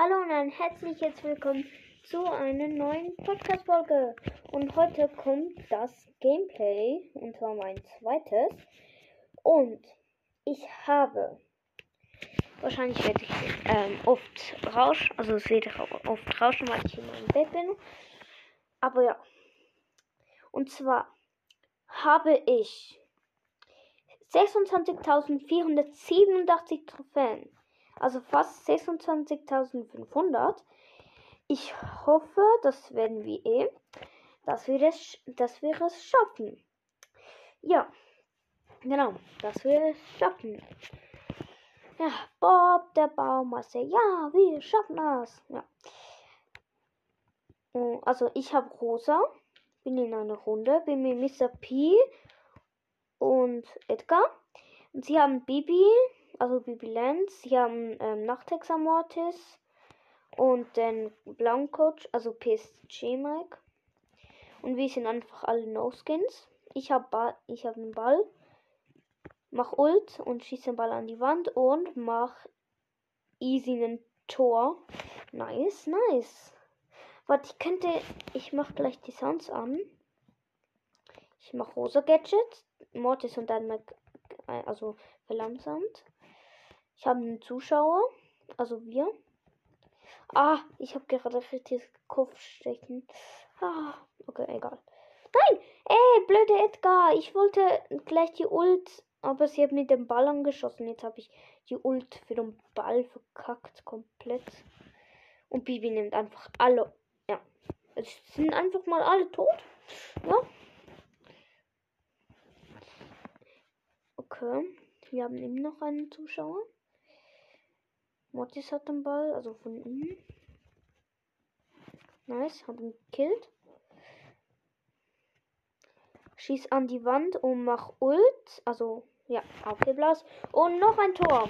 Hallo und ein herzliches Willkommen zu einer neuen Podcast-Folge. Und heute kommt das Gameplay, und zwar mein zweites. Und ich habe, wahrscheinlich werde ich ähm, oft rauschen, also es wird oft rauschen, weil ich in meinem Bett bin. Aber ja. Und zwar habe ich 26.487 Trophäen also fast 26.500. Ich hoffe, das werden wir eh, dass wir es, dass wir schaffen. Ja, genau, dass wir es schaffen. Ja, Bob, der Baumeister, ja, wir schaffen das. Ja. Oh, also ich habe Rosa, bin in einer Runde, bin mit Mr. P und Edgar. Und sie haben Bibi, also Bibi Lenz. Sie haben ähm, Nachtex Mortis und den Coach, also PSG Mike. Und wir sind einfach alle No-Skins. Ich habe ich hab einen Ball, mach Ult und schieße den Ball an die Wand und mach easy einen Tor. Nice, nice. Warte, ich könnte, ich mach gleich die Sounds an. Ich mach rosa Gadget, Mortis und dann also verlangsamt. Ich habe einen Zuschauer. Also wir. Ah, ich habe gerade richtiges Kopfstechen. Ah, okay, egal. Nein! Ey, blöde Edgar. Ich wollte gleich die Ult, aber sie hat mit dem Ball angeschossen. Jetzt habe ich die Ult für den Ball verkackt. Komplett. Und Bibi nimmt einfach alle. Ja. Es sind einfach mal alle tot. Ja. Okay. Wir haben eben noch einen Zuschauer. Mortis hat den Ball, also von ihm. Nice, hab ihn gekillt. Schieß an die Wand und mach Ult. Also, ja, Blaus. Und noch ein Tor.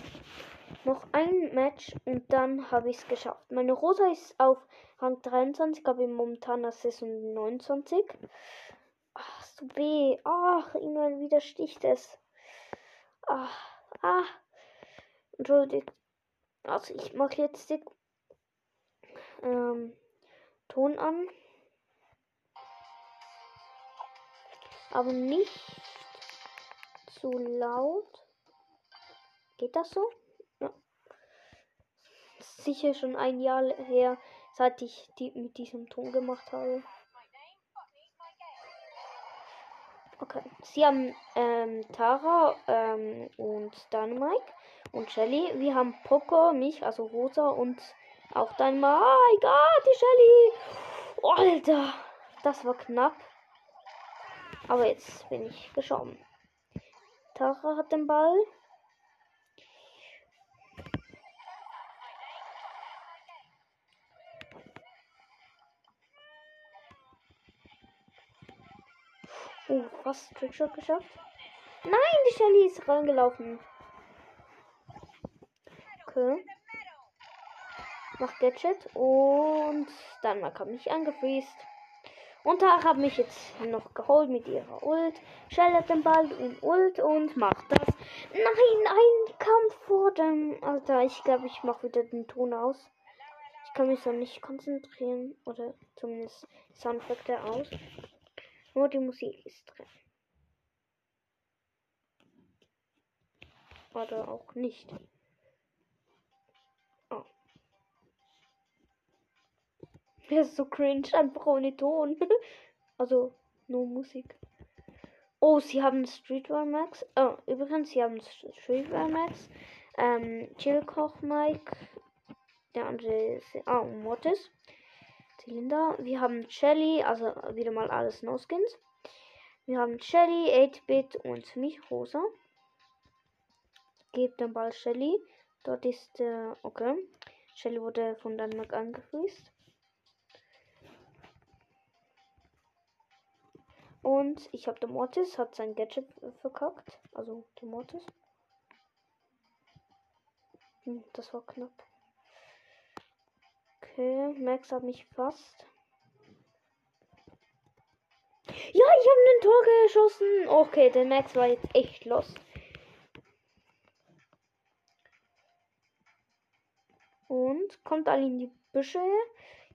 Noch ein Match und dann habe ich es geschafft. Meine Rosa ist auf Rang 23, aber momentan das Saison 29. Ach, so weh. Ach, immer wieder sticht es. Ach, ah. Entschuldigt, also ich mache jetzt den ähm, Ton an. Aber nicht zu laut. Geht das so? Ja. Sicher schon ein Jahr her, seit ich die mit diesem Ton gemacht habe. Okay. Sie haben ähm, Tara ähm, und Dynamite und Shelly. Wir haben Poco, mich, also Rosa und auch My God, die Shelly. Alter, das war knapp. Aber jetzt bin ich geschoben. Tara hat den Ball. Oh, fast Trickshot geschafft. Nein, die Shelly ist reingelaufen. Okay. Mach Gadget und dann kommt mich angefriest. Und da habe mich jetzt noch geholt mit ihrer Ult. Schellert den Ball in Ult und macht das. Nein, ein Kampf vor dem. Alter, ich glaube, ich mache wieder den Ton aus. Ich kann mich so nicht konzentrieren. Oder zumindest Soundeffekte aus. Nur die Musik ist drin. Oder auch nicht. Der ist so cringe, einfach ohne Ton. also nur Musik. Oh, sie haben Streetwear Max. Oh, übrigens, sie haben Streetwear Max. Ähm, Chillkoch Mike. Der andere ist. Oh, Mortis. Zylinder. Wir haben Shelly, also wieder mal alles No-Skins. Wir haben Shelly, 8-Bit und mich, Rosa. Gebt den Ball Shelly. Dort ist, äh, okay. Shelly wurde von Dänemark angefriest. Und ich habe der Mortis, hat sein Gadget verkackt. Also der Mortis. Hm, das war knapp. Okay, Max hat mich fast. Ja, ich habe ein Tor geschossen. Okay, der Max war jetzt echt los. Und kommt alle in die Büsche.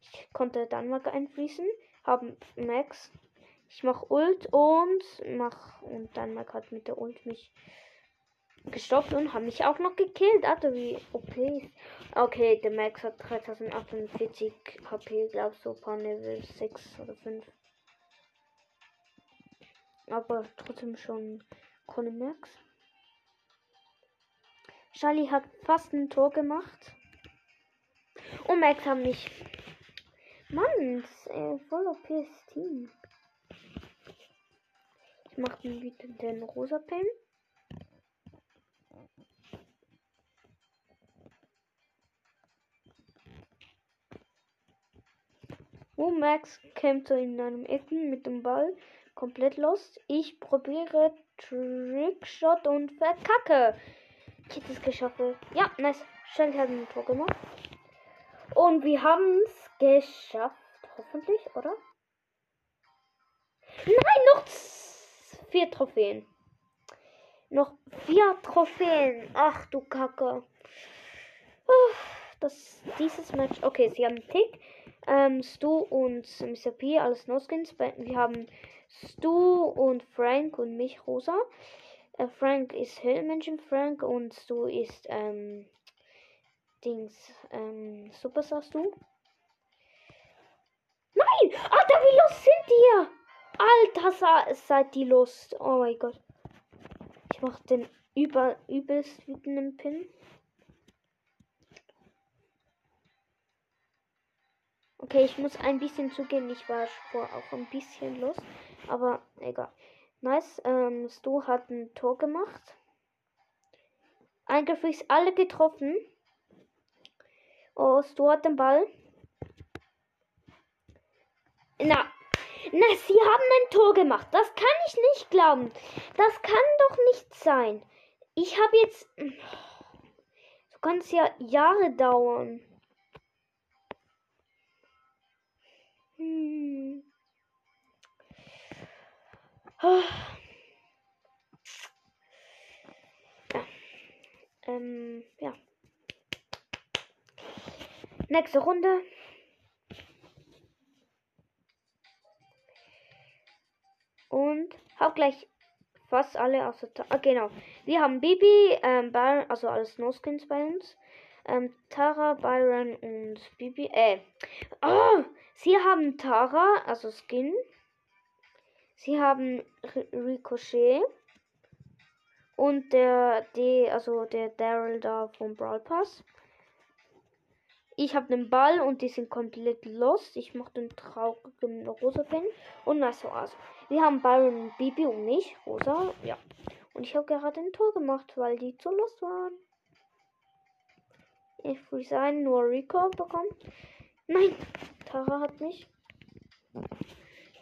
Ich konnte dann mal einfließen. Haben Max. Ich mach Ult und mach. Und dann mal hat mit der Ult mich gestoppt und haben mich auch noch gekillt. Alter, wie OP. Okay, der Max hat 3048 HP, glaub so paar Level 6 oder 5. Aber trotzdem schon Conny Max. Charlie hat fast ein Tor gemacht. Und Max haben mich. Mann, ist äh, voll OPs Team. Ich mach den wieder den rosa Pen. Max kämpfte in einem Ecken mit dem Ball komplett lost. Ich probiere Trickshot und verkacke. Ich hätte es geschafft. Ja, nice. Shelly hat ein Tor gemacht. Und wir haben es geschafft. Hoffentlich, oder? Nein, noch vier Trophäen. Noch vier Trophäen. Ach du Kacke. Das, dieses Match. Okay, sie haben Tick. Ähm, Stu und Mr. P, alles No-Skins. Wir haben Stu und Frank und mich, Rosa. Äh, Frank ist Höhlenmenschen Frank und Stu ist, ähm, Dings, ähm, Superstar Stu. Nein! Alter, wie los sind ihr? Alter, seid die Lust. Oh mein Gott. Ich mach den über, übelst wütenden Pin. Okay, ich muss ein bisschen zugehen. Ich war vor auch ein bisschen los. Aber egal. Nice. Ähm, Stu hat ein Tor gemacht. Eingefriest alle getroffen. Oh, Stu hat den Ball. Na. Na, sie haben ein Tor gemacht. Das kann ich nicht glauben. Das kann doch nicht sein. Ich habe jetzt. So kann es ja Jahre dauern. Hm. Ja. Ähm, ja. Nächste Runde. Und hab gleich fast alle außer. Ah, genau. Wir haben Bibi, ähm, Byron, also alles No-Skins bei uns. Ähm, Tara, Byron und Bibi. Äh. Oh, sie haben Tara, also Skin. Sie haben Ricochet. Und der D, also der Daryl da vom Brawl Pass. Ich habe den Ball und die sind komplett lost. Ich mache den traurigen rosa Pin und das war's. Wir haben Byron und Bibi und mich, rosa, ja. Und ich habe gerade ein Tor gemacht, weil die zu lost waren. Ich würde sagen, nur Rico bekommen. Nein, Tara hat mich.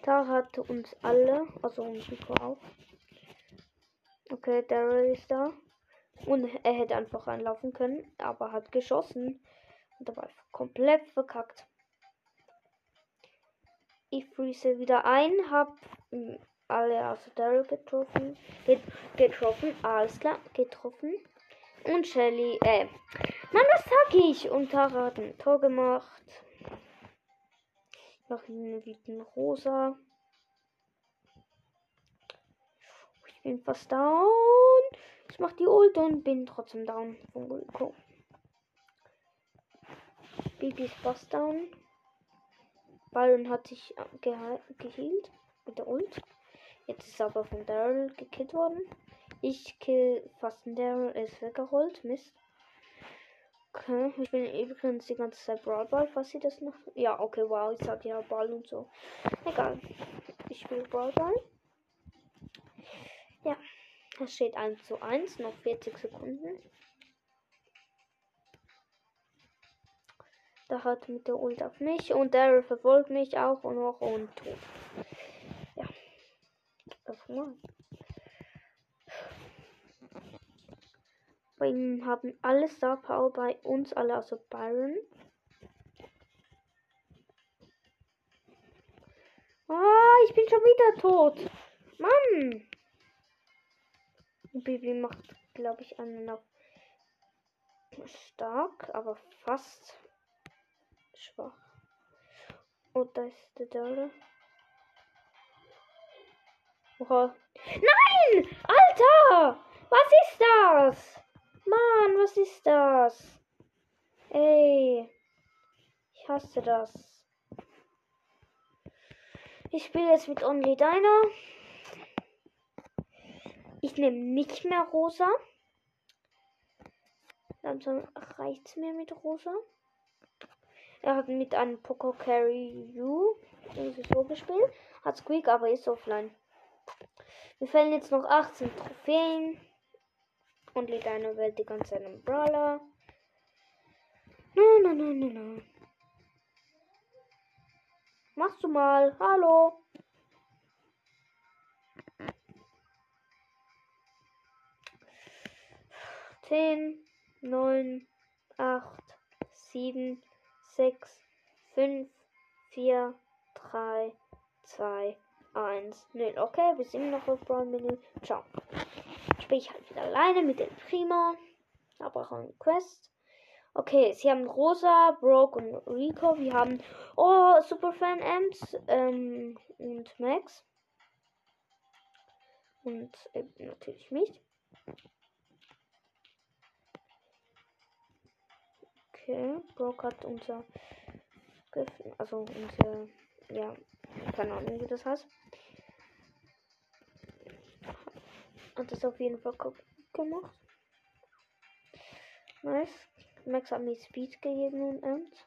Tara hat uns alle, also uns Rico auch. Okay, Daryl ist da. Und er hätte einfach reinlaufen können, aber hat geschossen. Und dabei komplett verkackt. Ich freeze wieder ein, hab hm, alle außer Daryl getroffen. Get getroffen, alles klar, getroffen. Und Shelly, äh, Mann, was sag ich? Und Tara hat ein Tor gemacht. Noch eine Wieten rosa. Ich bin fast down. Ich mach die Ult und bin trotzdem down von Rico. Bibi ist fast down. Byron hat sich ge geheilt mit der Ult. Jetzt ist aber von Daryl gekillt worden. Ich kill fast Daryl, er ist weggerollt. Mist. Okay, ich bin übrigens die ganze Zeit Brawl Ball, falls sie das noch. Ja, okay, wow, ich sag ja Ball und so. Egal. Ich spiele Brawl Ball. Ja, es steht 1 zu 1, noch 40 Sekunden. Da hat mit der Ult auf mich und der verfolgt mich auch noch und tot. Ja. Das Bei ihnen haben alle Star Power bei uns alle, also Byron. Ah, ich bin schon wieder tot. Mann. Bibi macht, glaube ich, einen auf stark, aber fast schwach. Und da ist der Dörre. Oha. Nein! Alter! Was ist das? Mann, was ist das? Ey. Ich hasse das. Ich spiele jetzt mit Only Diner. Ich nehme nicht mehr rosa. Langsam reicht es mir mit rosa. Er hat mit einem Poco Carry U so gespielt. Hat Squeak, aber ist offline. Wir fällen jetzt noch 18 Trophäen. Und lädt eine Welt die ganze Zeit im Brawler. No, no, no, no, no. Machst du mal. Hallo. Zehn, neun, acht, sieben, sechs, fünf, vier, drei, zwei, eins, null. Okay, wir sind noch auf Brawl Menü. Ciao. Spiele ich halt wieder alleine mit dem Primo. Aber auch eine Quest. Okay, sie haben Rosa, Broke und Rico. Wir haben oh, Superfan Ems ähm, und Max. Und eben natürlich mich. Okay, Broke hat unser also unser ja, keine Ahnung wie das heißt. Hat das auf jeden Fall gemacht. Nice. Max hat mir Speed gegeben und Ems.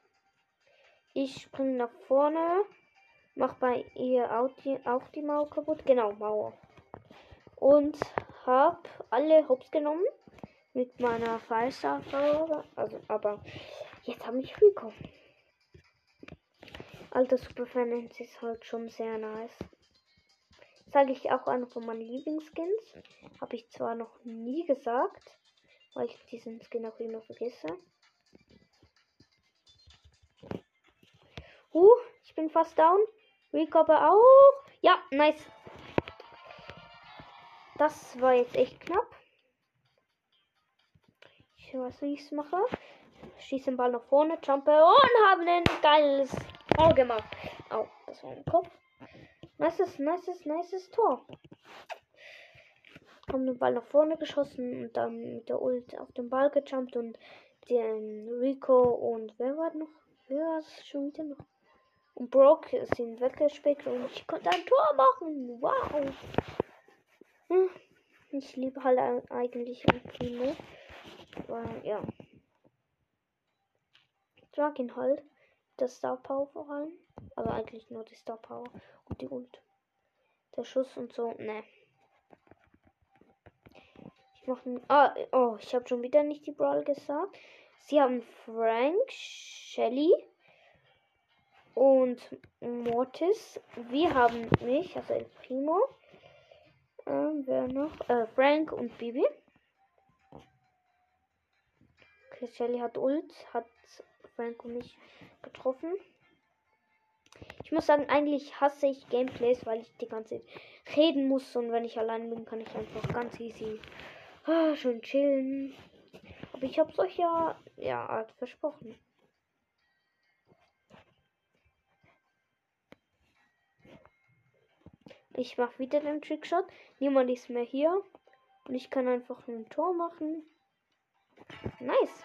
Ich springe nach vorne. Mach bei ihr auch die, auch die Mauer kaputt. Genau, Mauer. Und hab alle Hops genommen. Mit meiner Fallstar. Also, aber jetzt habe ich Rico. Alter Superfan ist halt schon sehr nice. Sage ich auch einer von meinen Lieblingsskins. Habe ich zwar noch nie gesagt weil ich diesen Skin auch immer vergesse. Uh, ich bin fast down. Recover auch. Ja, nice. Das war jetzt echt knapp. Ich weiß, wie ich es mache. Schieße den Ball nach vorne, jumpe und habe ein geiles Tor gemacht. Au, das war ein Kopf. Nices, nices, nices Tor haben den Ball nach vorne geschossen und dann mit der Ult auf den Ball gejumpt und den Rico und wer war noch? Wer war es schon wieder noch? Und Brock sind weggespickt und ich konnte ein Tor machen. Wow. Hm. Ich liebe halt eigentlich Primo. Aber ja. Ich mag ihn halt. Das Star Power vor allem. Aber eigentlich nur die Star Power und die Ult. Der Schuss und so. Ne machen. Ah, oh, ich habe schon wieder nicht die Brawl gesagt. Sie haben Frank, Shelly und Mortis. Wir haben mich, also El Primo. Ähm, wer noch? Äh, Frank und Bibi. Okay, Shelly hat Ult, hat Frank und mich getroffen. Ich muss sagen, eigentlich hasse ich Gameplays, weil ich die ganze Zeit reden muss und wenn ich allein bin, kann ich einfach ganz easy Ah, schön chillen. Aber ich hab's euch ja, ja, Art versprochen. Ich mach wieder den Trickshot. Niemand ist mehr hier. Und ich kann einfach ein Tor machen. Nice.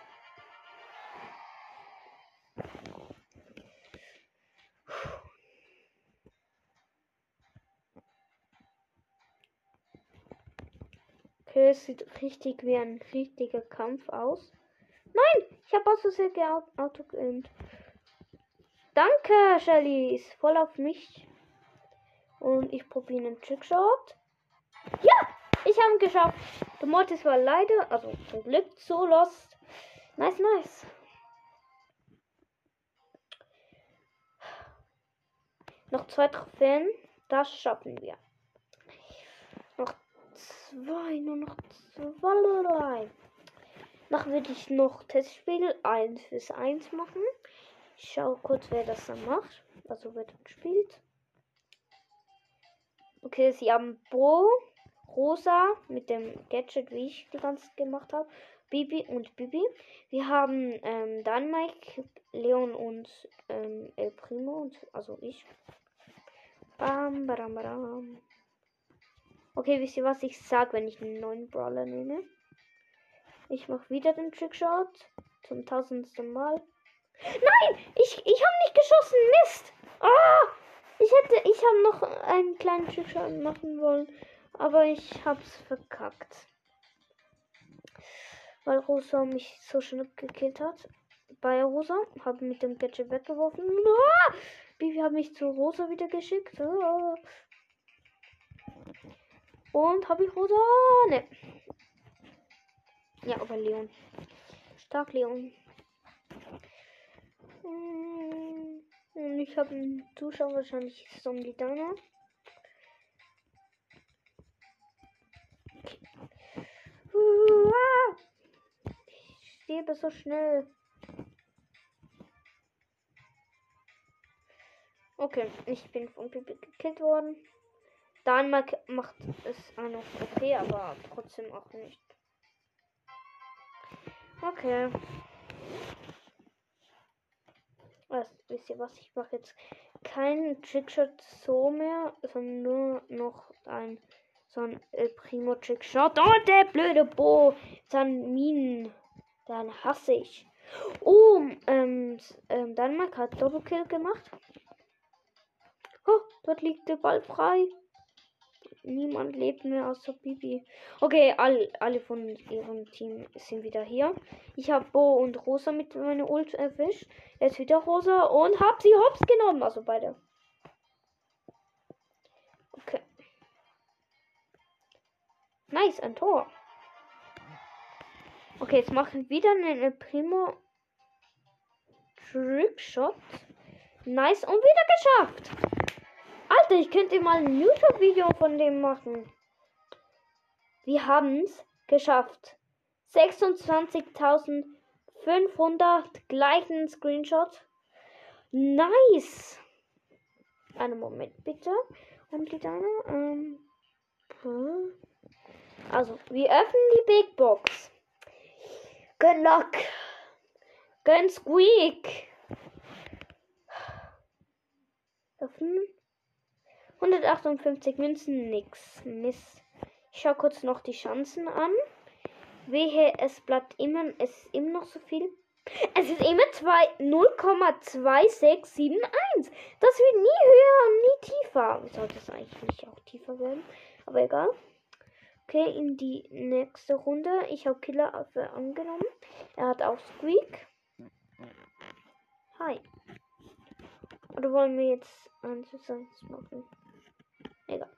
Okay, es sieht richtig wie ein richtiger Kampf aus. Nein, ich habe aus Versehen Auto geaimt. Danke, Shelly. Ist voll auf mich. Und ich probiere einen Trickshot. Ja, ich habe geschafft. Der Mortis war leider, also zum Glück, so lost. Nice, nice. Noch zwei Trophäen. Das schaffen wir zwei, nur noch zwei. Noch würde ich noch Testspiel 1 bis 1 machen. Ich schaue kurz, wer das dann macht. Also wer dann spielt. Okay, sie haben Bo, Rosa mit dem Gadget, wie ich die ganze gemacht habe. Bibi und Bibi. Wir haben ähm, dann Mike, Leon und ähm, El Primo, und, also ich. Bam, badam, badam. Okay, wisst ihr, was ich sag, wenn ich einen neuen Brawler nehme? Ich mache wieder den Trickshot zum tausendsten Mal. Nein, ich, ich habe nicht geschossen, Mist. Ah, ich hätte, ich habe noch einen kleinen Trickshot machen wollen, aber ich hab's verkackt weil Rosa mich so schnell gekillt hat. Bei Rosa, habe mit dem Gadget weggeworfen. Ah! Bibi hat mich zu Rosa wieder geschickt. Ah! Und habe ich Rosa? Ne. Ja, aber Leon. Stark Leon. Hm, und ich habe einen Zuschauer, wahrscheinlich Zombie Dana. Ah! sterbe so schnell. Okay, ich bin von Pipi gekillt worden. Dänemark macht es auch okay, aber trotzdem auch nicht. Okay. Was, wisst ihr was? Ich mache jetzt keinen Trickshot so mehr, sondern nur noch ein so ein El Primo Trickshot. Oh, der blöde Bo. Dann Minen. Dann hasse ich. Oh, ähm, ähm, Dänemark hat Doppelkill gemacht. Oh, dort liegt der Ball frei. Niemand lebt mehr außer Bibi. Okay, all, alle von ihrem Team sind wieder hier. Ich habe Bo und Rosa mit meiner Ult erwischt. Jetzt wieder Rosa und hab sie hops genommen. Also beide. Okay. Nice, ein Tor. Okay, jetzt machen wir wieder einen Primo Trickshot. Nice und wieder geschafft. Alter, ich könnte mal ein YouTube-Video von dem machen. Wir haben es geschafft. 26.500 gleichen Screenshot. Nice. Einen Moment bitte. Und die deine. Ähm, also, wir öffnen die Big Box. Good luck. Gönn Squeak. Öffnen. 158 Münzen, nix. Miss. Ich schau kurz noch die Chancen an. Wehe, es bleibt immer, es ist immer noch so viel. Es ist immer 0,2671. Das wird nie höher und nie tiefer. Sollte es eigentlich nicht auch tiefer werden? Aber egal. Okay, in die nächste Runde. Ich habe Killer angenommen. Er hat auch Squeak. Hi. Oder wollen wir jetzt eins machen? Egal.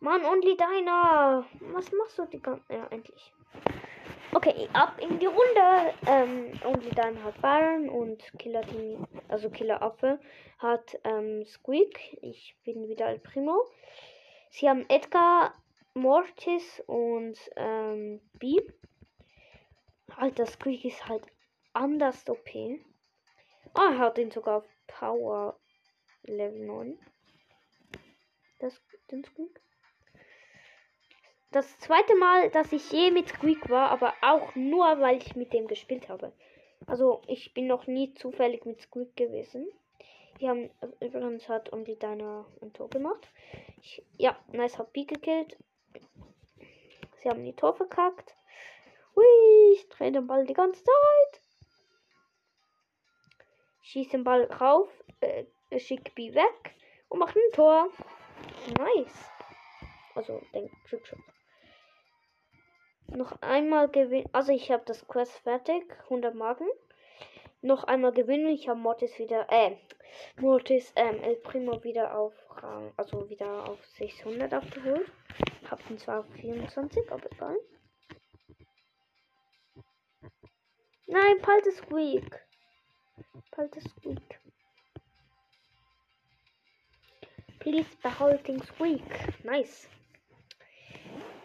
Mann, Only Deiner. Was machst du die ganze... Ja, endlich. Okay, ab in die Runde. Ähm, Only Deiner hat Baron und Killer Team, also Killer Affe hat ähm, Squeak. Ich bin wieder Al Primo. Sie haben Edgar, Mortis und ähm, B. Alter, Squeak ist halt anders OP. Ah, er hat ihn sogar auf Power Level 9. Das, den Squeak. Das zweite Mal, dass ich je mit Squeak war, aber auch nur, weil ich mit dem gespielt habe. Also, ich bin noch nie zufällig mit Squeak gewesen. Wir haben übrigens hat um die Deiner ein Tor gemacht. Ich, ja, nice hat B gekillt. Sie haben die Tor verkackt. Hui, ich drehe den Ball die ganze Zeit. Schieße den Ball rauf, äh, schick B weg und mache ein Tor. Nice. Also, den Trickshot. Noch einmal gewinnen. Also, ich habe das Quest fertig. 100 Marken. Noch einmal gewinnen. Ich habe Mortis wieder, äh, Mortis, ähm, El Primo wieder auf Rang, also wieder auf 600 abgeholt. Hab ihn zwar auf 24, aber egal. Nein, Palte Squeak. Palte Squeak. Please behalten Squeak. Nice.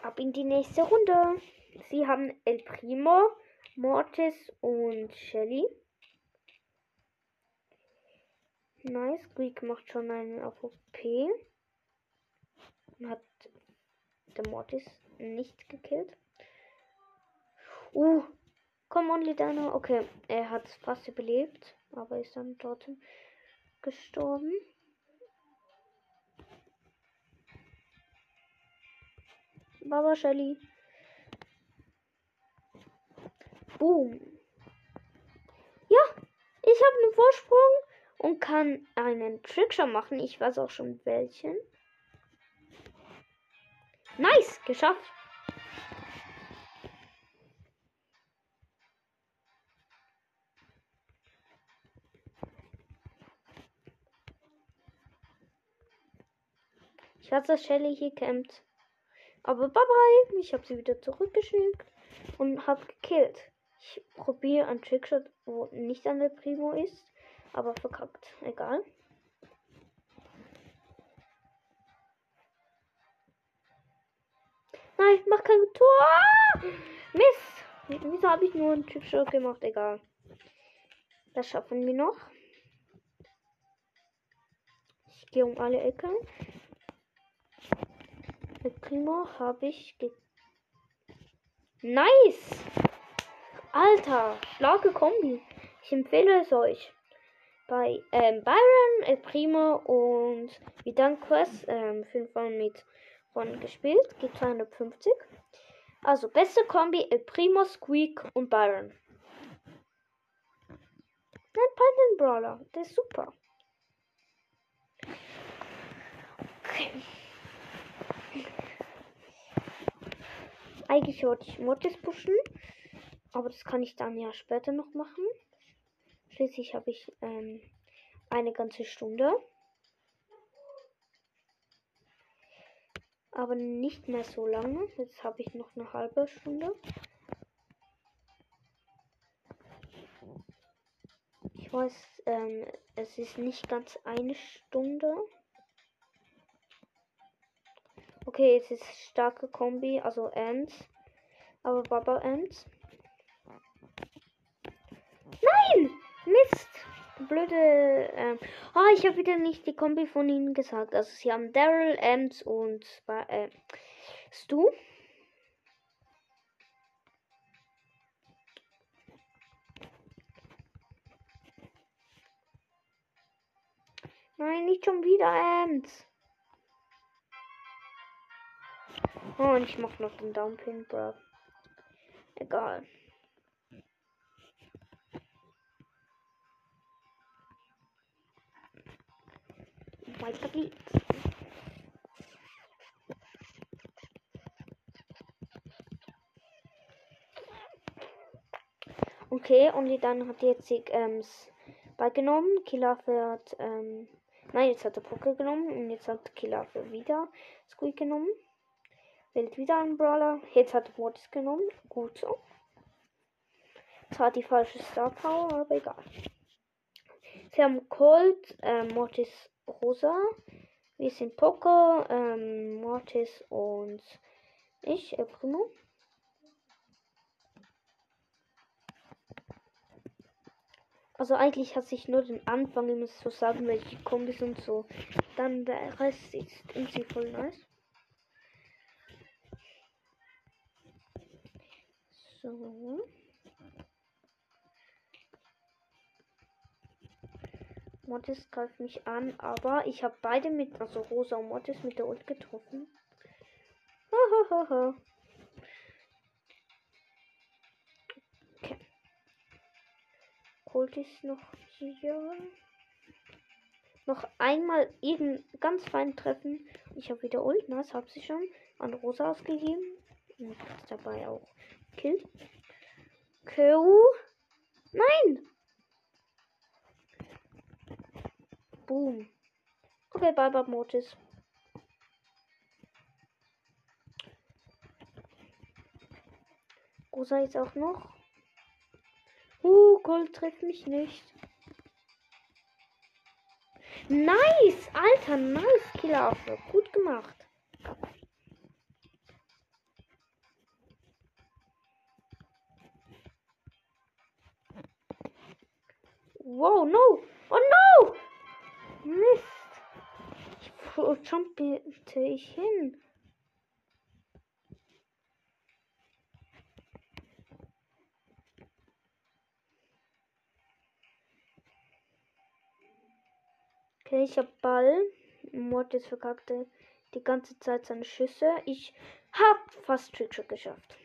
Ab in die nächste Runde. Sie haben El Primo, Mortis und Shelly. Nice. Squeak macht schon einen auf OP. Hat der Mortis nicht gekillt. Uh, komm, Only Dana. Okay, er hat fast überlebt, aber ist dann trotzdem gestorben. Baba Shelly. Boom. Ja, ich habe einen Vorsprung und kann einen Trickshot machen. Ich weiß auch schon welchen. Nice, geschafft. Ich weiß, dass Shelly hier campt. Aber bye bye. Ich habe sie wieder zurückgeschickt und habe gekillt. Ich probiere einen Trickshot, wo nicht an der Primo ist, aber verkackt. Egal. Nein, mach kein Tor! Mist! Wieso habe ich nur einen Trickshot gemacht? Egal. Das schaffen wir noch. Ich gehe um alle Ecken. Mit Primo habe ich ge Nice! Alter, starke Kombi. Ich empfehle es euch. Bei ähm, Byron, El Primo und Vidan Quest, ähm, 5 mit von gespielt, geht 250. Also beste Kombi El Primo, Squeak und Byron. Ein Python Brawler, der ist super. Okay. Eigentlich wollte ich Mortis pushen. Aber das kann ich dann ja später noch machen. Schließlich habe ich ähm, eine ganze Stunde. Aber nicht mehr so lange. Jetzt habe ich noch eine halbe Stunde. Ich weiß, ähm, es ist nicht ganz eine Stunde. Okay, es ist starke Kombi, also Ants. Aber Baba Ants. Nein! Mist! Blöde. Ähm. Oh, ich habe wieder nicht die Kombi von ihnen gesagt. Also sie haben Daryl, Ants und äh, Stu. Nein, nicht schon wieder Ants. Oh, und ich mach noch den Downpin, bro. Egal. Weiter geht's. Okay, und dann hat jetzt ähm, beigenommen. Killer wird, ähm, nein, jetzt hat er Poké genommen und jetzt hat Killer wieder Squeak genommen. Wählt wieder einen Brawler. Jetzt hat Mortis genommen. Gut so. Zwar die falsche Star Power, aber egal. Sie haben Colt, äh, Mortis Rosa. Wir sind Poco, ähm, Mortis und ich, El Primo. Also eigentlich hat sich nur den Anfang immer so sagen, welche Kombis und so. Dann der Rest ist irgendwie voll nice. So. Mortis greift mich an, aber ich habe beide mit, also Rosa und Mortis mit der Ult getroffen. Hahaha. okay. Colt ist noch hier. Noch einmal irgend ganz fein treffen. Ich habe wieder Ult, das habe sie schon an Rosa ausgegeben. Und dabei auch Kill. Q. Nein! Boom. Okay, bye bye Mortis. Rosa jetzt auch noch. Uh, Gold trifft mich nicht. Nice! Alter, nice, Killer. Gut gemacht. Wow, no! Oh no! Mist! Wo oh, jumpte ich hin? Okay, ich hab Ball. Mord ist verkackte die ganze Zeit seine Schüsse. Ich hab fast Trickshot geschafft.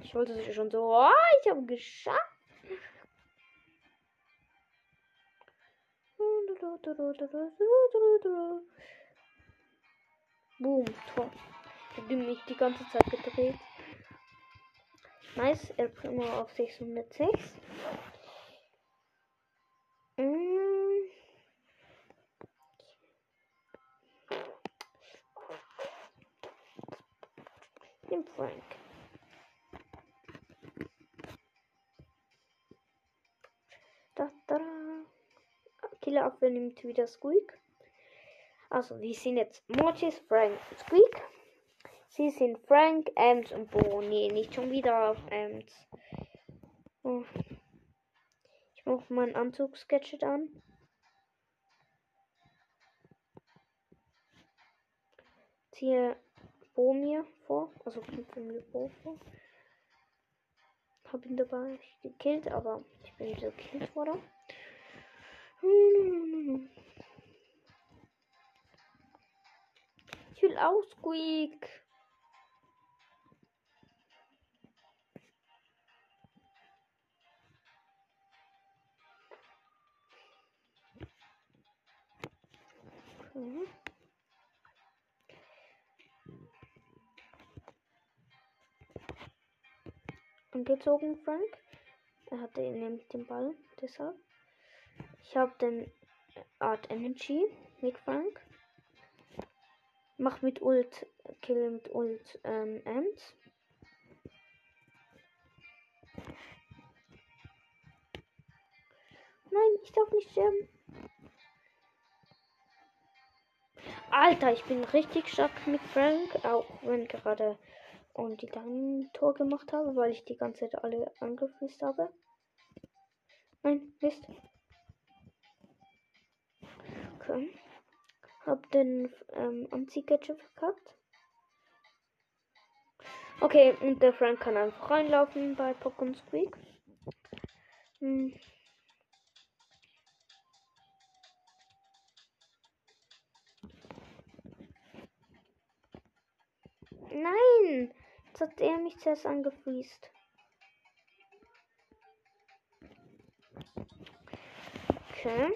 Ich wollte es schon so. Oh, ich habe geschafft. Boom, Tor. Ich habe mich die ganze Zeit gedreht. Nice, El Primo auf 606. Mm. Den Frank. Da, da, da. Killerabwehr nimmt wieder Squeak. Also, wir sind jetzt Mortis, Frank und Squeak. Sie sind Frank, Ems und Bo. Nee, nicht schon wieder auf Ems. Oh. Ich mache meinen Anzugsgadget an. Ziehe Bo mir vor. Also kämpfe mir Bo vor. Hab ihn dabei gekillt, aber ich bin wieder gekillt worden. Ich will auch Squeak. Okay. Angezogen, Frank. Er hatte nämlich den Ball, deshalb. Ich habe den Art Energy mit Frank. Mach mit Ult, kill mit Ult ähm, Ems. Nein, ich darf nicht sterben. Alter, ich bin richtig stark mit Frank, auch wenn gerade und die dann Tor gemacht habe, weil ich die ganze Zeit alle angefrisst habe. Nein, Mist. Okay. Hab den ähm, Anziehgadget verkackt. Okay, und der Frank kann einfach reinlaufen bei Pokémon Squeak. Hm. Nein! Jetzt hat er mich zuerst angefriest. Okay.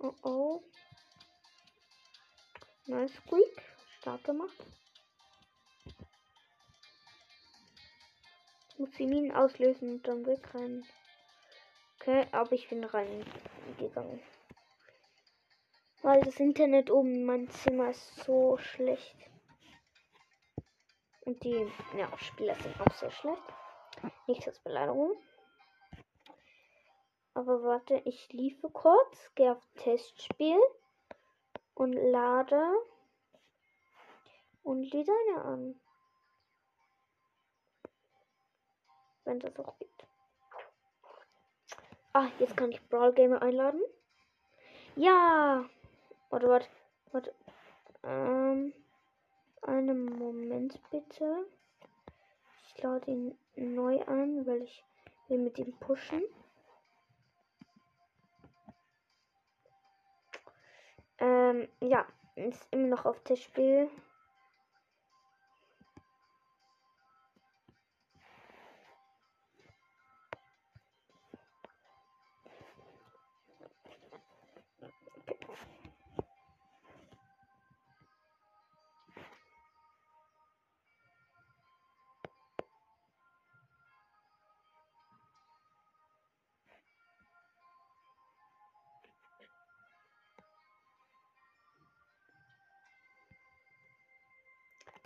Oh oh. Nice Squeak. Stark gemacht. Ich muss die Minen auslösen und dann wegrennen. Okay, aber ich bin reingegangen. Weil das Internet oben in meinem Zimmer ist so schlecht. Und die ja, Spieler sind auch sehr schlecht. Nicht als Beleidigung. Aber warte, ich liefe kurz, gehe auf Testspiel und lade und Designer an. Wenn das auch geht. Ah, jetzt kann ich Brawl Gamer einladen. Ja! Warte, warte, warte. Ähm, einen Moment bitte. Ich lade ihn neu ein, weil ich will mit ihm pushen. Ähm, ja, ist immer noch auf das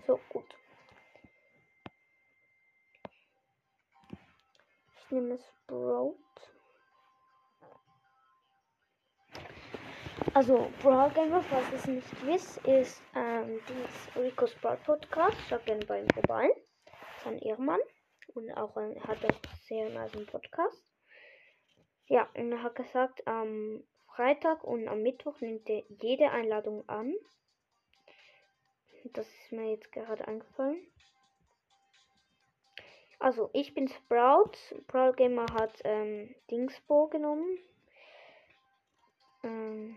So, gut. Ich nehme Sprout. Also, Brawl Gamer, falls es nicht wisst, ist ähm, dieses Rico Sprout Podcast. Schaut gerne bei ihm vorbei. Ist ein Ehrenmann. Und auch ein, hat auch sehr nice Podcast. Ja, und er hat gesagt, am Freitag und am Mittwoch nimmt er jede Einladung an. Das ist mir jetzt gerade eingefallen. Also, ich bin Sprout. Sprout Gamer hat ähm, Dingsbo genommen. Ähm.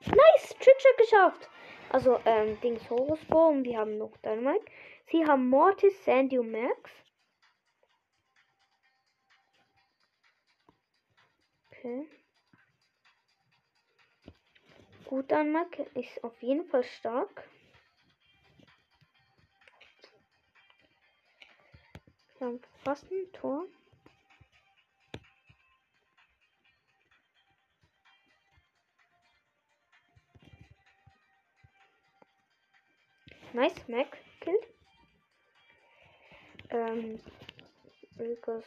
Nice! Trickshot geschafft! Also, ähm, Dings Horusbo und wir haben noch Dynamite. Sie haben Mortis, Sandy und Max. Okay. Gut, Dynamite ist auf jeden Fall stark. Wir haben fast ein Tor. Nice, Mac killt. Ähm, Ricos,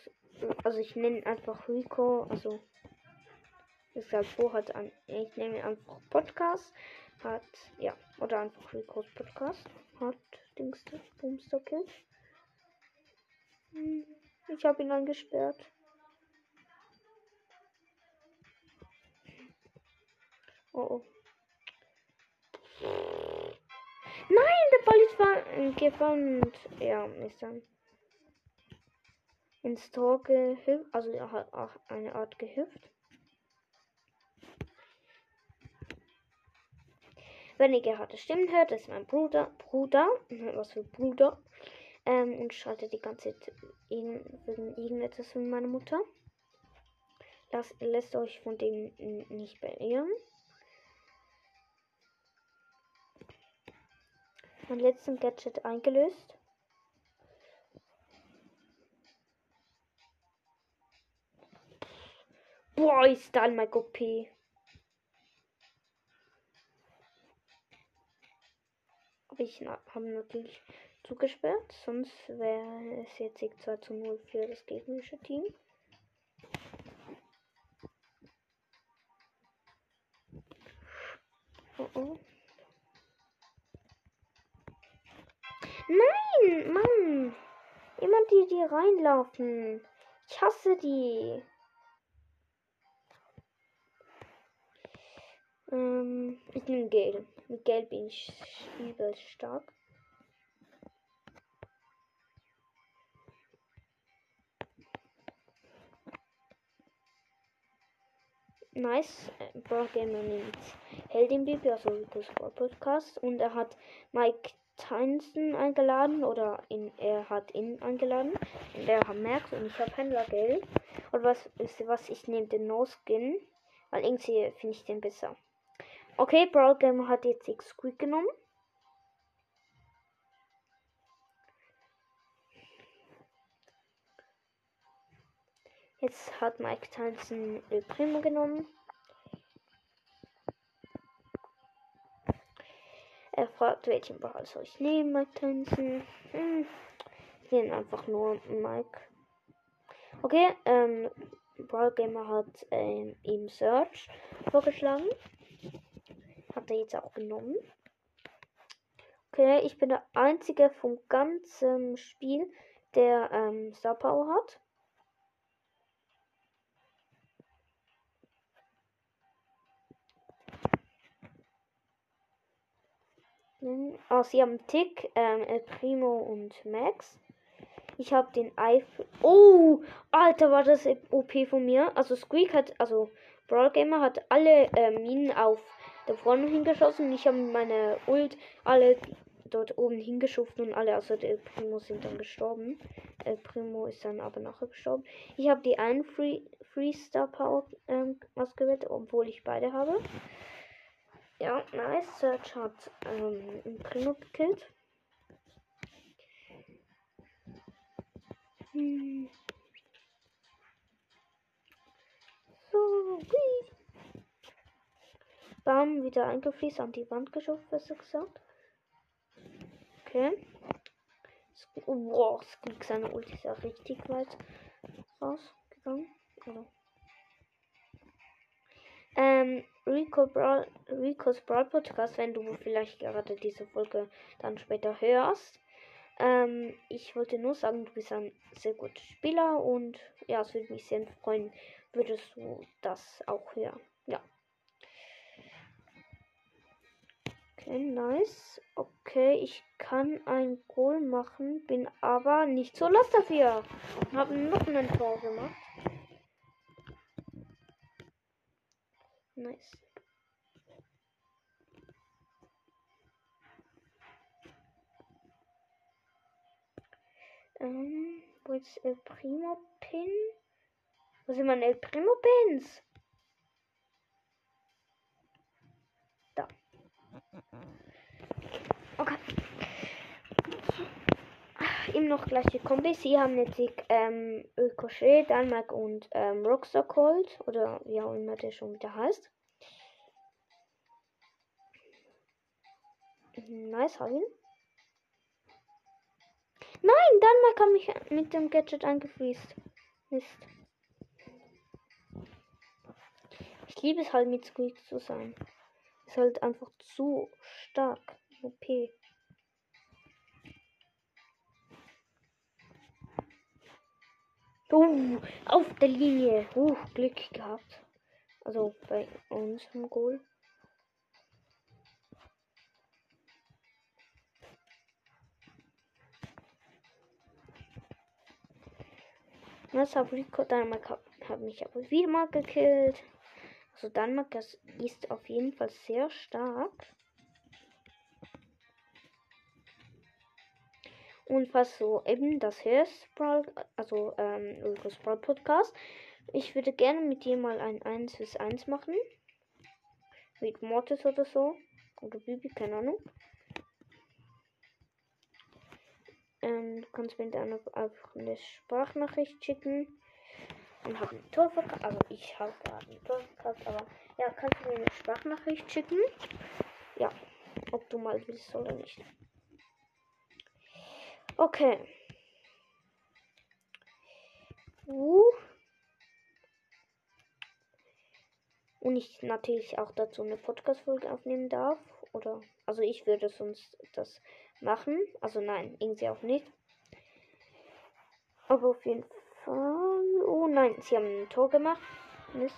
also ich nenne einfach Rico, also halt vor hat an, ich nehme einfach Podcast, hat, ja, oder einfach Ricos Podcast, hat Dingster, Boomster killt. Hm, ich habe ihn angesperrt. Oh oh. Nein, der Ball ist ver gefangen und ja, ist dann ins Tor gehüpft. Also eine Art gehüpft. Wenn ihr gerade Stimmen hört, das ist mein Bruder. Bruder. Was für Bruder. Ähm, und schaltet die ganze Zeit irgendetwas von meiner Mutter. Lasst, lässt euch von dem nicht beirren. Mein letzten Gadget eingelöst. Boah, ist da mein OP. Aber ich habe natürlich zugesperrt, sonst wäre es jetzt 2 zu 0 für das gegnerische Team. Oh oh. Nein, Mann! Immer die, die reinlaufen. Ich hasse die. Ähm, ich nehme Gel. Mit Gelb bin ich übelst stark. Nice. Brock Gamer nimmt Heldin Baby, also das Podcast. Und er hat Mike Tyson eingeladen oder in, er hat ihn eingeladen. Und er hat Max und ich habe Händlergeld. Und was ist was? Ich nehme den No Skin, weil irgendwie finde ich den besser. Okay, Brawl Gamer hat jetzt X Squeak genommen. Jetzt hat Mike Tyson El Primo genommen. Er fragt, welchen Ball soll ich nehmen, Mike Tyson. Hm. Ich nehme einfach nur Mike. Okay, ähm, Brawl Gamer hat ähm, ihm Search vorgeschlagen. Hat er jetzt auch genommen. Okay, ich bin der einzige vom ganzen Spiel, der ähm, Star Power hat. Oh, sie haben Tick, ähm, El Primo und Max. Ich habe den Eifel. Oh, Alter, war das OP von mir. Also Squeak hat, also Brawl Gamer hat alle äh, Minen auf der vorne hingeschossen. Ich habe meine Ult alle dort oben hingeschuft und alle außer der Primo sind dann gestorben. El Primo ist dann aber nachher gestorben. Ich habe die einen Free, Free Star Power ähm, ausgewählt, obwohl ich beide habe. Ja, nice. Search hat ähm, Primo gekillt. Hm. So, wie? Bam, wieder eingefließt, an die Wand geschoben, besser gesagt. Okay. Wow, Squeak seine Ulti ist ja richtig weit rausgegangen. Oder? Ähm, Rico Brawl, Rico's Brawl Podcast, wenn du vielleicht gerade diese Folge dann später hörst. Ähm, ich wollte nur sagen, du bist ein sehr guter Spieler und ja, es würde mich sehr freuen, würdest du das auch hören. Ja. Okay, nice. Okay, ich kann ein Goal machen, bin aber nicht so lost dafür. Und habe noch einen Tor gemacht. Nice. Ähm, wo ist El Primo Pin? Wo sind meine El Primo Pins? Okay. Eben noch gleiche Kombi. Sie haben jetzt ähm, Ricochet, Danmark und ähm, Rockstar Cold. Oder wie auch immer der schon wieder heißt. Nice, hab ihn. Nein, Danmark hat mich mit dem Gadget angefriest. Mist. Ich liebe es halt mit Squeak zu sein. Ist halt einfach zu stark. OP. Uh, auf der Linie. Uh, Glück gehabt. Also bei uns im Goal. Das hat Rico Danmark hat, hat mich aber wieder mal gekillt. Also Danmark das ist auf jeden Fall sehr stark. Und was so eben das hörst, also ähm, Brawl Podcast. Ich würde gerne mit dir mal ein 1 bis 1 machen. Mit Mortis oder so. Oder Bibi, keine Ahnung. Ähm, du kannst mir dann einfach eine Sprachnachricht schicken. Und ein Tor verkauft. Also ich habe gerade ein Tor verkauft, aber ja, kannst du mir eine Sprachnachricht schicken? Ja, ob du mal willst oder nicht. Okay. Uh. Und ich natürlich auch dazu eine Podcast-Folge aufnehmen darf. Oder, also ich würde sonst das machen. Also nein, irgendwie auch nicht. Aber auf jeden Fall. Oh nein, sie haben ein Tor gemacht. Mist.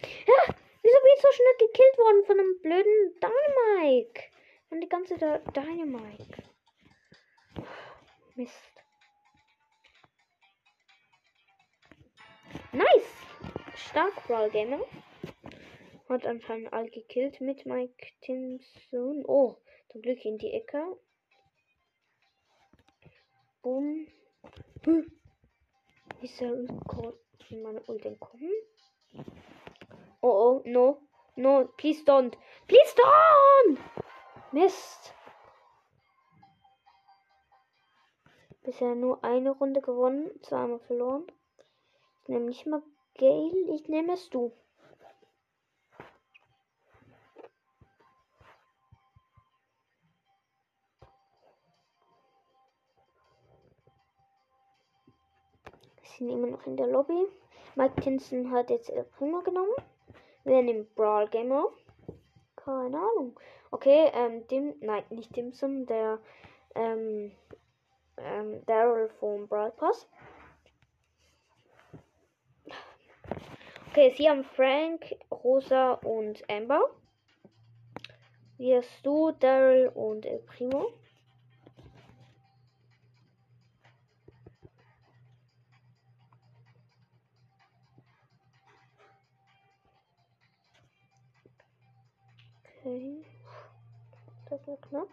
Ja, wieso bin ich so schnell gekillt worden von einem blöden Dynamike? Und die ganze Dynamike. Mist. Nice! Stark, Brawl Gamer. Hat anscheinend all gekillt mit Mike Timson. Oh, zum Glück in die Ecke. Boom. Hm. Ist er in meine Ult kommen? Oh oh, no. No, please don't. Please don't! Mist. Bisher nur eine Runde gewonnen, zweimal verloren. Ich nehme nicht mal Gail, ich nehme es du. Sind immer noch in der Lobby. Mike Tinson hat jetzt El Primo genommen. Wer nimmt Brawl Gamer? Keine Ahnung. Okay, ähm, Dim, nein, nicht Dimson, der, ähm, ähm, Daryl vom Brawl Pass. Okay, sie haben Frank, Rosa und Amber. Wie hast du Daryl und El Primo? Knapp.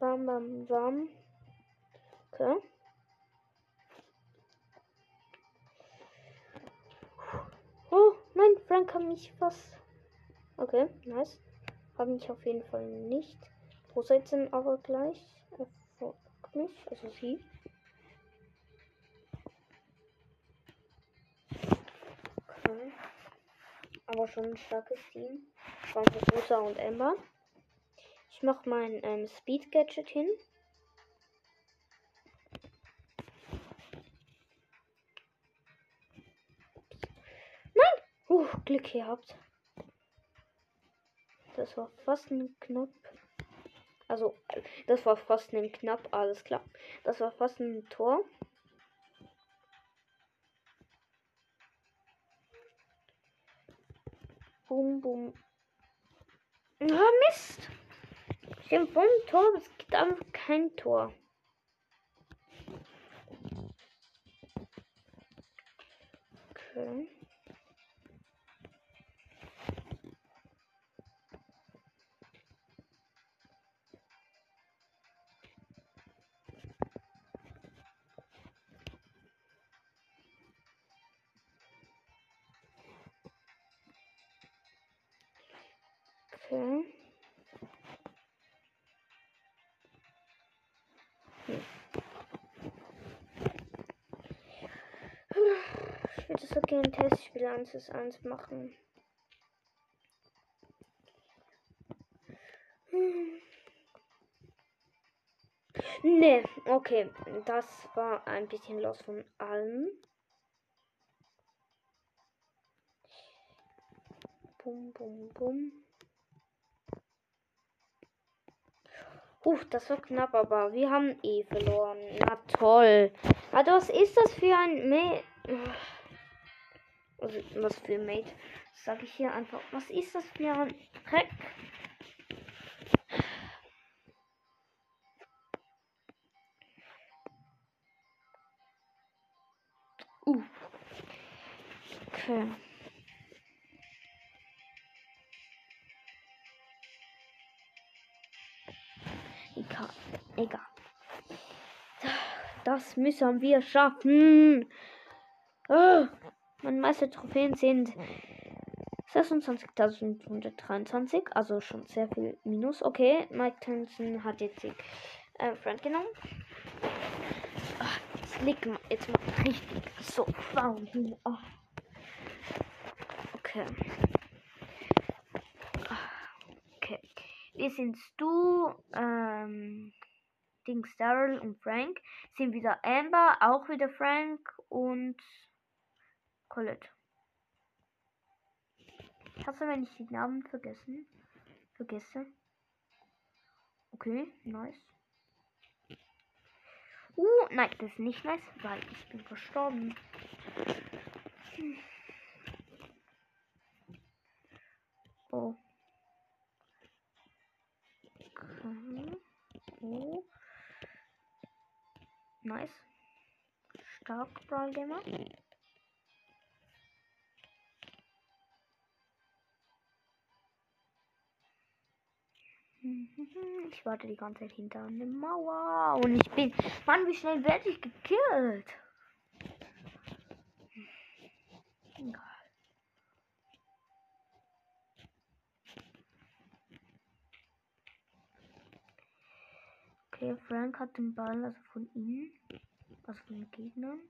Bam, bam, bam. Okay. Oh, nein, Frank hat mich was. Okay, nice. Habe mich auf jeden Fall nicht. Seid ihr aber gleich? Er mich, also sie. Aber schon ein starkes Team. Von Rosa und Ember. Ich mache mein ähm, Speed Gadget hin. Nein! Uh, Glück gehabt. Das war fast ein Knopf. Also, das war fast ein Knapp, alles klar. Das war fast ein Tor. Bum, bum. Ah, Mist! Ich habe ein Tor, es gibt einfach kein Tor. Okay. Okay. Hm. Ich würde so gerne Testspiel 1 bis 1 machen. Ne, okay. Das war ein bisschen los von allem. Bum, bum, bum. Uff, das war knapp, aber wir haben eh verloren. Na toll. Also was ist das für ein Mate? Was für ein Mate? Sag ich hier einfach. Was ist das für ein Dreck? Das müssen wir schaffen. Oh, meine meisten Trophäen sind 26.123, also schon sehr viel Minus. Okay, Mike Tyson hat jetzt den äh, Friend genommen. Ach, jetzt liegt mal, jetzt mal richtig. So, warum? Oh. Okay. Okay. Wir sind du, ähm, Dings Daryl und Frank. Sind wieder Amber, auch wieder Frank und Colette. Ich hasse, wenn ich die Namen vergessen. Vergesse. Okay, nice. Uh, nein, das ist nicht nice, weil ich bin verstorben. Hm. Oh. Okay. Oh. Nice. Stark, Brawl Gamer. Ich warte die ganze Zeit hinter einer Mauer und ich bin. Mann, wie schnell werde ich gekillt? Egal. Okay, Frank hat den Ball also von ihnen, also von den Gegnern.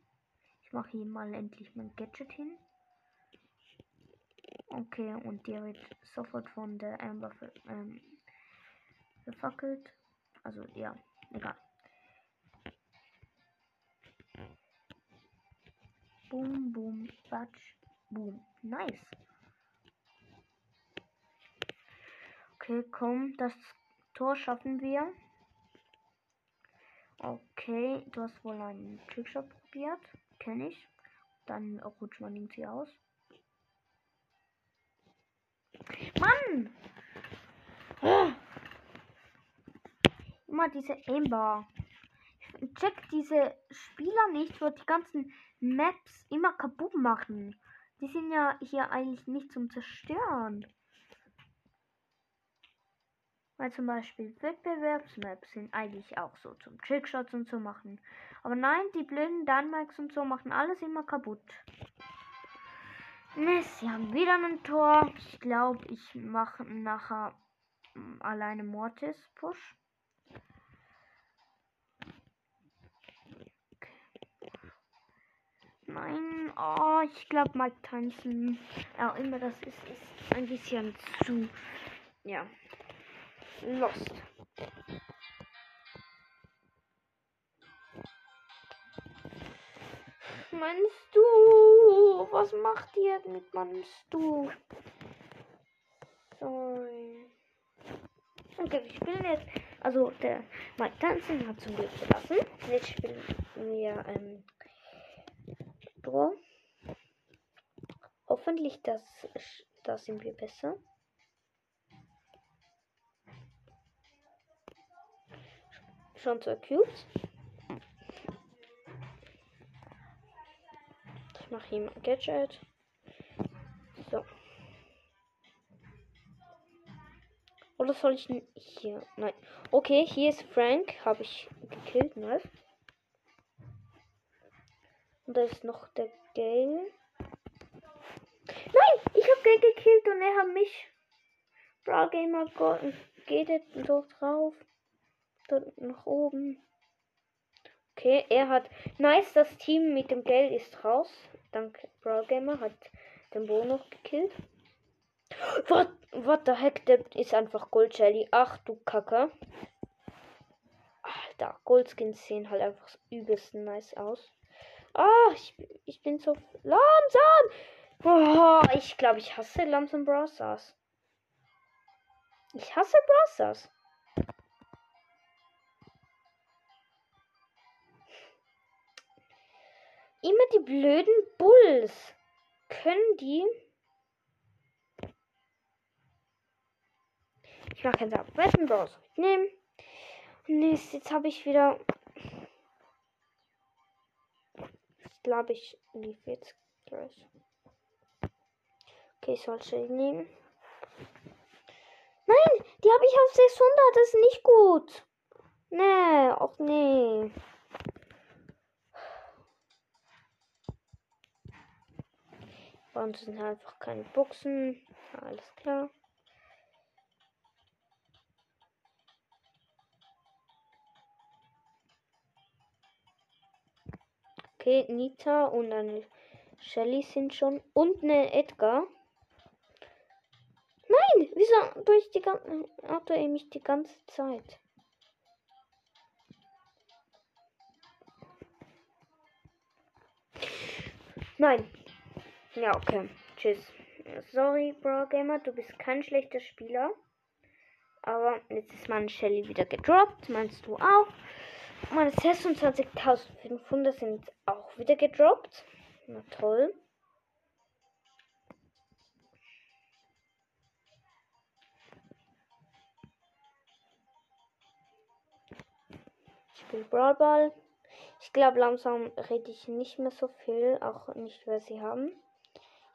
Ich mache hier mal endlich mein Gadget hin. Okay, und der wird sofort von der Amber ähm, gefackelt. Also ja, egal. Boom, boom, batsch, boom. Nice. Okay, komm, das Tor schaffen wir. Okay, du hast wohl einen Trickshot probiert. Kenne ich. Dann rutscht man irgendwie aus. Mann! Immer diese Amber. Ich check diese Spieler nicht, wo die ganzen Maps immer kaputt machen. Die sind ja hier eigentlich nicht zum Zerstören. Weil zum Beispiel Wettbewerbsmaps sind eigentlich auch so zum Trickshots und so machen. Aber nein, die blöden Danmarks und so machen alles immer kaputt. Ne, sie haben wieder ein Tor. Ich glaube, ich mache nachher mm, alleine Mortis Push. Nein, oh, ich glaube Mike Tanzen, ja immer das ist, ist ein bisschen zu, ja, Lost. Meinst du? Was macht ihr mit meinem Stu? Sorry. Okay, wir spielen jetzt. Also, der Mike Tanzen hat zum Glück verlassen. Jetzt spielen wir ähm, Draw. Hoffentlich, dass Da sind wir besser. Schon zwei Cubes. Ich mache hier mal Gadget. So. Oder soll ich hier? Nein. Okay, hier ist Frank. Habe ich gekillt, nice. Und da ist noch der Gale. Nein, ich habe Gale gekillt und er hat mich. Brawl Gamer geht so drauf. Dort nach oben. Okay, er hat. Nice, das Team mit dem Geld ist raus. Dank Brawl Gamer hat den Bo noch gekillt. What, what the heck? Der ist einfach Gold Jelly. Ach du Kacke. Alter, Goldskins sehen halt einfach übelst nice aus. Ah, ich, ich bin so langsam. Oh, ich glaube, ich hasse langsam Browsers. Ich hasse Browsers. Immer die blöden Bulls. Können die Ich mache jetzt auch Wetten Bros. Nehmen. Und jetzt, habe ich wieder. Ich glaube, ich lief jetzt gleich. Okay, ich soll Schild nehmen. Nein, die habe ich auf 600. Das ist nicht gut. Nee, auch nee. Bei uns sind einfach keine Boxen. Alles klar. Okay, Nita und eine Shelly sind schon. Und eine Edgar. Nein! Wieso durch die ganze. Auto mich die ganze Zeit? Nein. Ja, okay. Tschüss. Sorry, Bro Gamer, du bist kein schlechter Spieler. Aber jetzt ist meine Shelly wieder gedroppt. Meinst du auch? Meine 26.500 sind auch wieder gedroppt. Na toll. Ich spiele Brawl Ball. Ich glaube, langsam rede ich nicht mehr so viel, auch nicht, wer sie haben.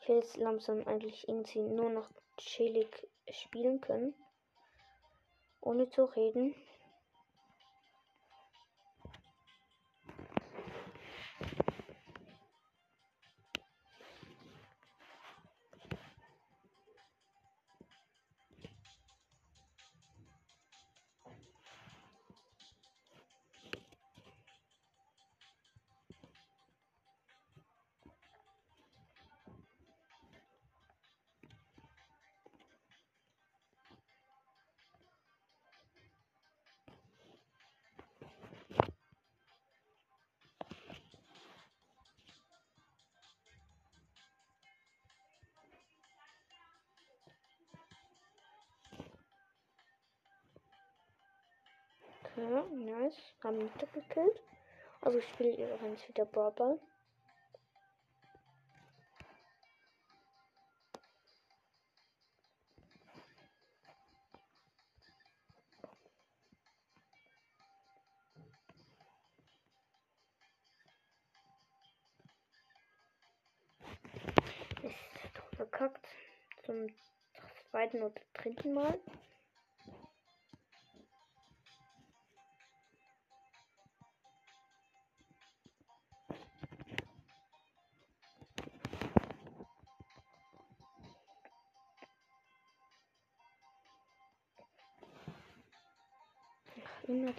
Ich will jetzt langsam eigentlich irgendwie nur noch chillig spielen können. Ohne zu reden. Okay, nice. Haben Nita gekillt. Also ich spiele übrigens wieder Brawl Ist verkackt. Zum zweiten oder dritten Mal.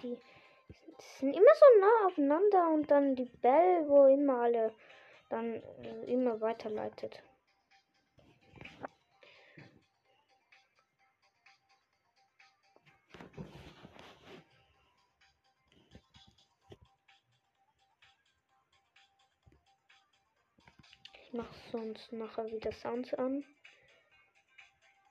Die sind immer so nah aufeinander und dann die Bell, wo immer alle dann äh, immer weiterleitet. Ich mache sonst nachher wieder Sounds an.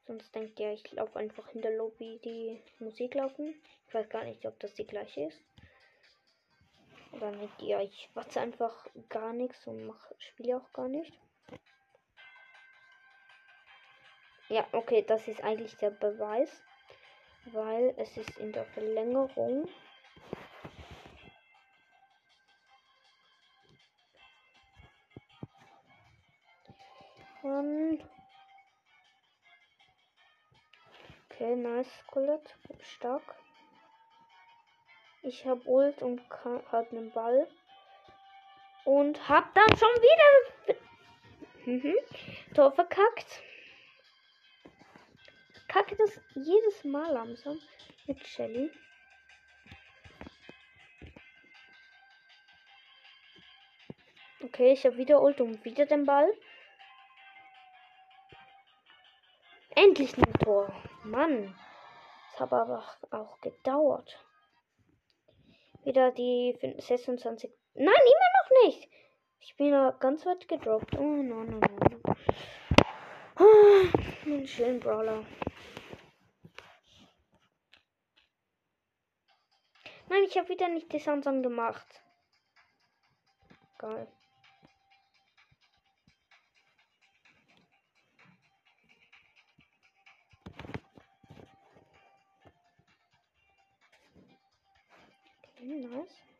Sonst denkt ihr, ich laufe einfach in der Lobby die Musik laufen. Ich weiß gar nicht, ob das die gleiche ist. Oder denkt ihr, ich watze einfach gar nichts und mach, spiele auch gar nicht. Ja, okay, das ist eigentlich der Beweis. Weil es ist in der Verlängerung. Okay, nice, Colette. Stark. Ich hab Ult und hab einen Ball. Und hab dann schon wieder mhm. Tor verkackt. Kacke das jedes Mal langsam mit Shelly. Okay, ich habe wieder Ult und wieder den Ball. Endlich ein Tor. Mann. Das hat aber auch gedauert. Wieder die 26. Nein, immer noch nicht. Ich bin ganz weit gedroppt. Oh nein, nein, nein. Ah, einen schönen Brawler. Nein, ich habe wieder nicht die Samsung gemacht. Geil. Nice.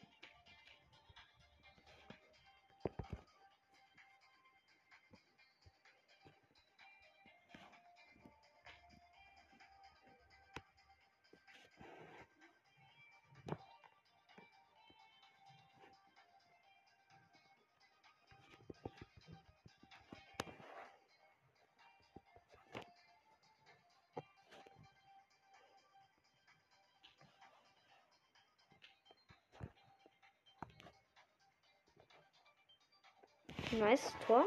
Nice Tor.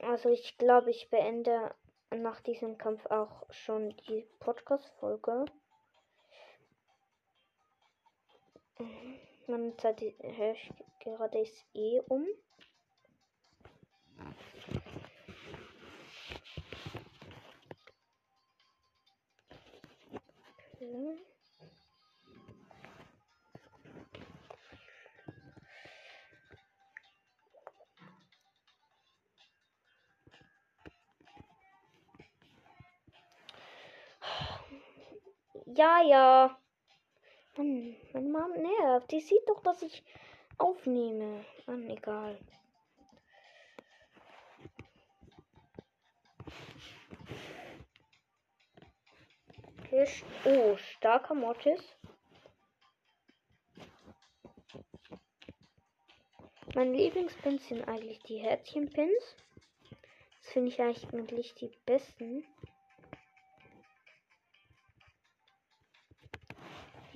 Also ich glaube, ich beende nach diesem Kampf auch schon die Podcast-Folge. Meine Zeit höre ich gerade ist eh um. Okay. Ja, ja. Mann, meine Mom nervt. Die sieht doch, dass ich aufnehme. Mann, egal. Oh, starker Mortis. Meine Lieblingspins sind eigentlich die Herzchenpins. Das finde ich eigentlich die besten.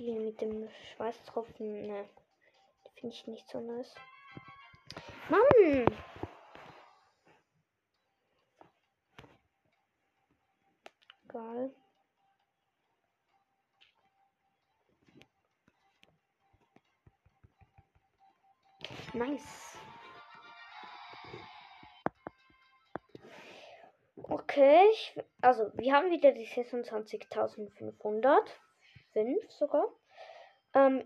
Die mit dem Schweißtropfen, ne, finde ich nicht so nice. Mann! Geil. Nice. Okay, ich, also wir haben wieder die 26.500 fünf sogar. Ähm,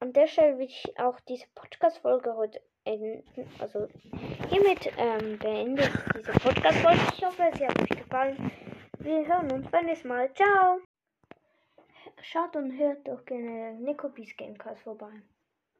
an der Stelle will ich auch diese Podcast-Folge heute enden. Also hiermit ähm, beende ich diese Podcast-Folge. Ich hoffe, sie hat euch gefallen. Wir hören uns beim nächsten Mal. Ciao! Schaut und hört doch gerne Nico Beast Gamecast vorbei.